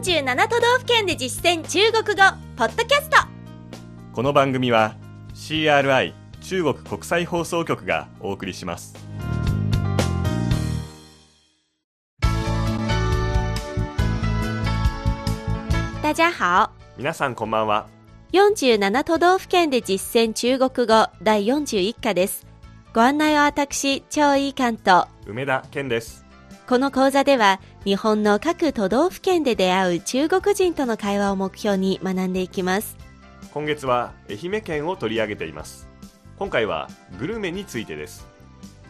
47都道府県で実践中国語ポッドキャスト。この番組は CRI 中国国際放送局がお送りします。大家好。皆さんこんばんは。47都道府県で実践中国語第41課です。ご案内は私、張井関と。梅田健ですこの講座では日本の各都道府県で出会う中国人との会話を目標に学んでいきます。今月は愛媛県を取り上げています。今回はグルメについてです。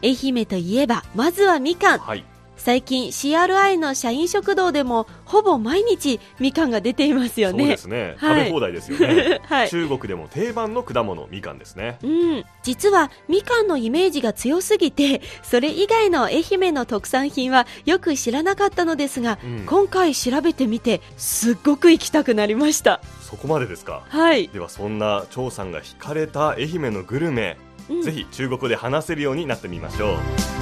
愛媛といえばまずはみかん。はい最近 CRI の社員食堂でもほぼ毎日みかんが出ていますよね。そうですね、はい。食べ放題ですよね、はい。中国でも定番の果物みかんですね。うん、実はみかんのイメージが強すぎてそれ以外の愛媛の特産品はよく知らなかったのですが、うん。今回調べてみてすっごく行きたくなりました。そこまでですか？はい、ではそんな張さんが惹かれた愛媛のグルメ、うん。ぜひ中国語で話せるようになってみましょう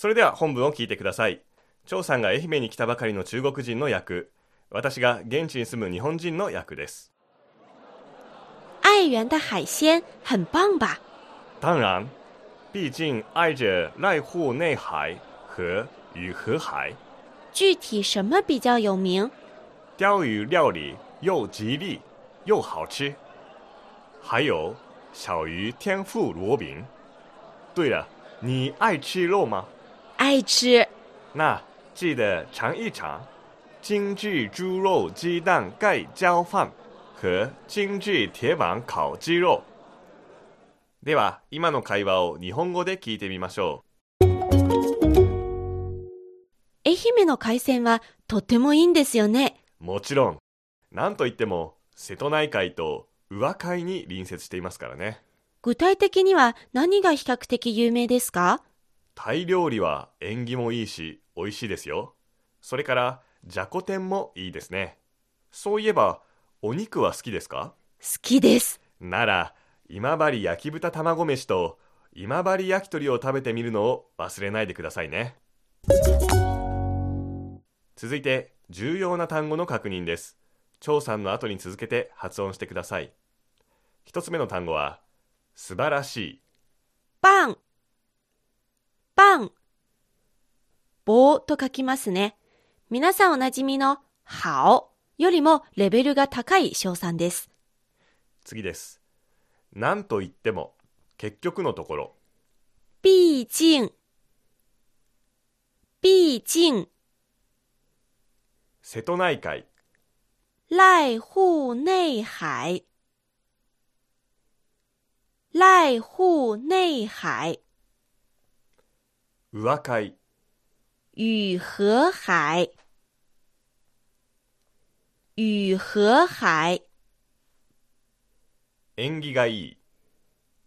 それでは本文を聞いてください。張さんが愛媛に来たばかりの中国人の役。私が現地に住む日本人の役です。爱媛的海鲜很棒吧？当然。毕竟挨着濑户内海和与河海。具体什么比较有名？鲷鱼料理又吉利又好吃，还有小鱼天妇罗饼。对了，你爱吃肉吗？爱吃那记得尝一尝精致猪肉鸡蛋盖浇饭和精致铁板烤鸡肉。では、今の会話を日本語で聞いてみましょ愛媛の海鮮はとてもいいんですよねう。もちろん、なんといっても瀬戸内海と宇和海に隣接していますからね。具体的には何が比較的有名ですか？タイ料理は縁起もいいし美味しいですよ。それからじゃこ天もいいですね。そういえばお肉は好きですか？好きです。なら今治焼き豚卵飯と今治焼き鳥を食べてみるのを忘れないでくださいね。続いて重要な単語の確認です。張さんの後に続けて発音してください。一つ目の単語は素晴らしい棒棒棒と書きますね。皆さんおなじみの好よりもレベルが高い称賛です。次です。何と言っても結局のところ。毕竟毕竟瀬戸内海。濑户内海濑户内海宇和海与河海与河海縁起がいい。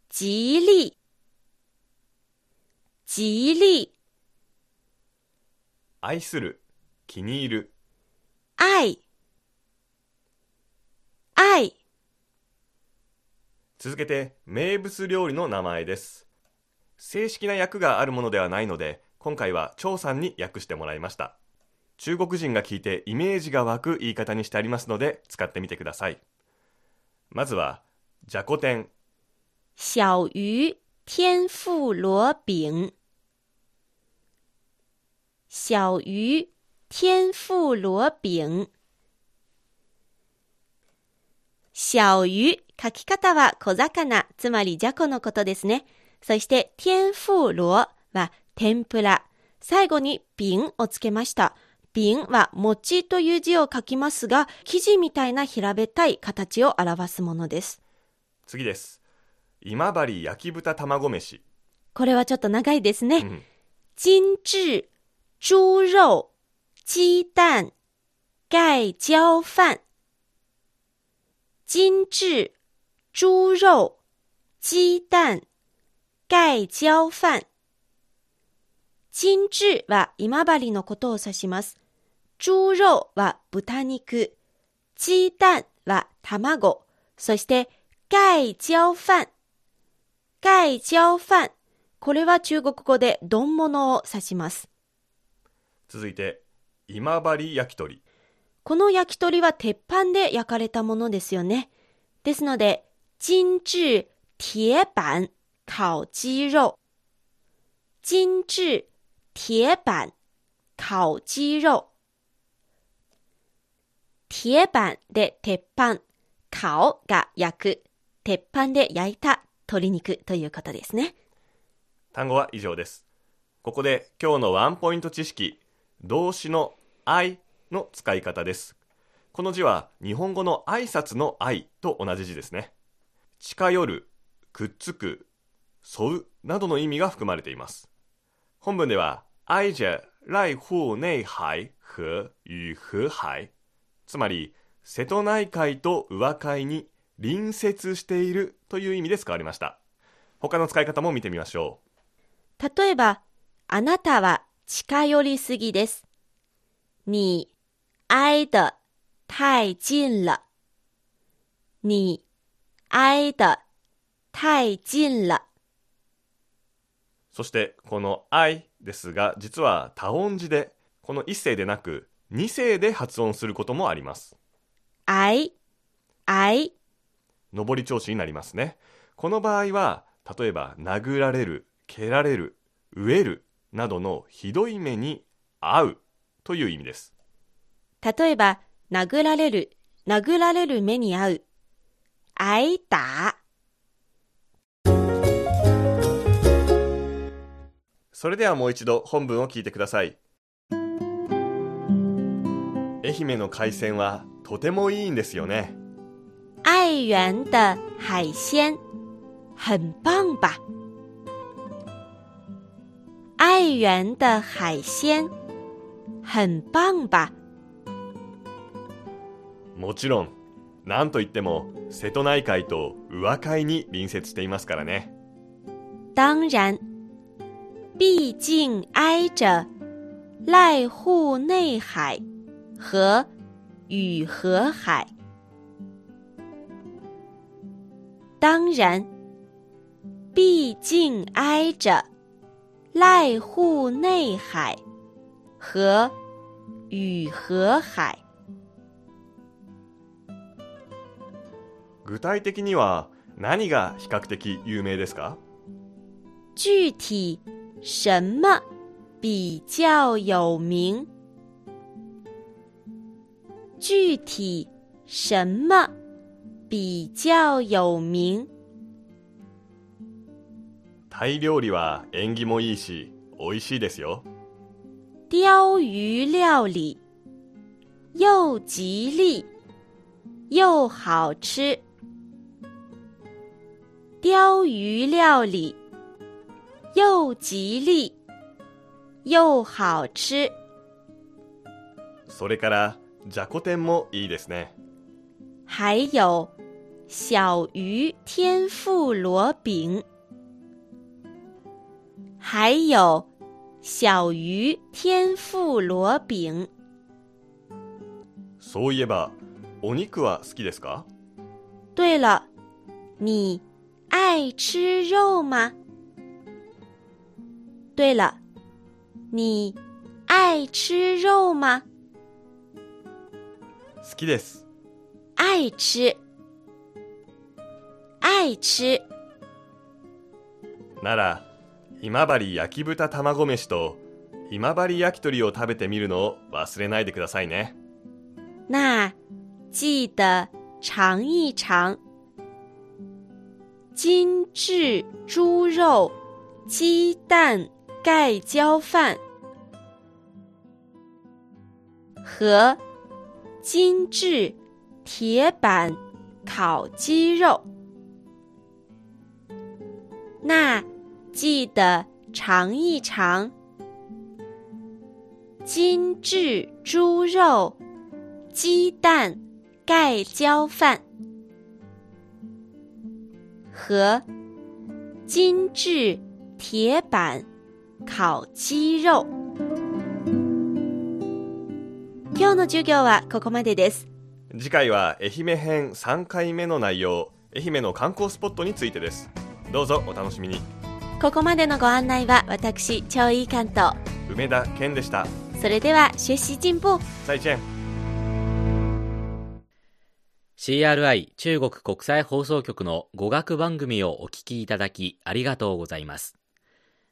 吉利。吉利。愛する。気に入る。愛。愛。続けて名物料理の名前です正式な訳があるものではないので今回は張さんに訳してもらいました。中国人が聞いてイメージが湧く言い方にしてありますので使ってみてください。まずはじゃこ天。小鱼天妇罗饼。小鱼天婦羅餅小魚書き方は小魚、つまりじゃこのことですね。そして、天婦羅は天ぷら。最後に餅をつけました。餅は餅という字を書きますが、生地みたいな平べったい形を表すものです。次です今治焼き豚卵飯、これはちょっと長いですね。うん精致猪肉鸡蛋盖浇飯精致猪肉鸡蛋盖浇飯精致は今治のことを指します。猪肉は豚肉、鸡蛋は卵、そして盖浇飯。盖浇飯。これは中国語で丼物を指します。続いて今治焼き鳥この焼き鳥は鉄板で焼かれたものですよね。ですので、精致鐵板烤鸡肉。精致鐵板烤鸡肉。铁板で鉄板、烤が焼く、鉄板で焼いた鶏肉ということですね。単語は以上ですここで今日のワンポイント知識動詞の「I」の使い方ですこの字は日本語の挨拶の「I」と同じ字ですね近寄るくっつく沿うなどの意味が含まれています本文では挨着来沪内海和与和海つまり瀬戸内海と宇和海に隣接しているという意味で使われました他の使い方も見てみましょう例えば、あなたは近寄りすぎです。你挨得太近了。你挨得太近了。そしてこの「I」ですが実は多音字でこの一声でなく二声で発音することもありますあい、あい、上り調子になりますねこの場合は例えば殴られる蹴られる飢えるなどのひどい目に遭うという意味です例えば、殴られる、殴られる目に遭う。挨打。それではもう一度本文を聞いてください。愛媛の海鮮はとてもいいんですよね。爱媛的海鲜很棒吧？爱媛的海鲜很棒吧？もちろん何といっても瀬戸内海と宇和海に隣接していますからね。当然，毕竟挨着濑户内海和与和海。当然，毕竟挨着濑户内海和与和海。具体的には何が比較的有名ですか？具体什么比较有名？具体什么比较有名？タイ料理は縁起もいいし美味しいですよ鲷鱼料理又吉利又好吃。鲷鱼料理又吉利又好吃。それからじゃこ天もいいですね还有小鱼天妇罗饼，还有小鱼天妇罗饼。そういえばお肉は好きですか？对了，你爱吃肉吗？对了，你爱吃肉吗？好きです。爱吃，爱吃。なら今治焼き豚卵飯と今治焼き鳥を食べてみるのを忘れないでくださいね。那记得尝一尝。精致猪肉鸡蛋盖浇饭和精致铁板烤鸡肉。那记得尝一尝精致猪肉鸡蛋盖浇饭和精致铁板烤鸡肉。今日の授業はここまでです。次回は愛媛編3回目の内容愛媛の観光スポットについてですどうぞお楽しみにここまでのご案内は私、超いい関東。梅田健でしたそれでは学習進歩再见 CRI 中国国際放送局の語学番組をお聞きいただきありがとうございます。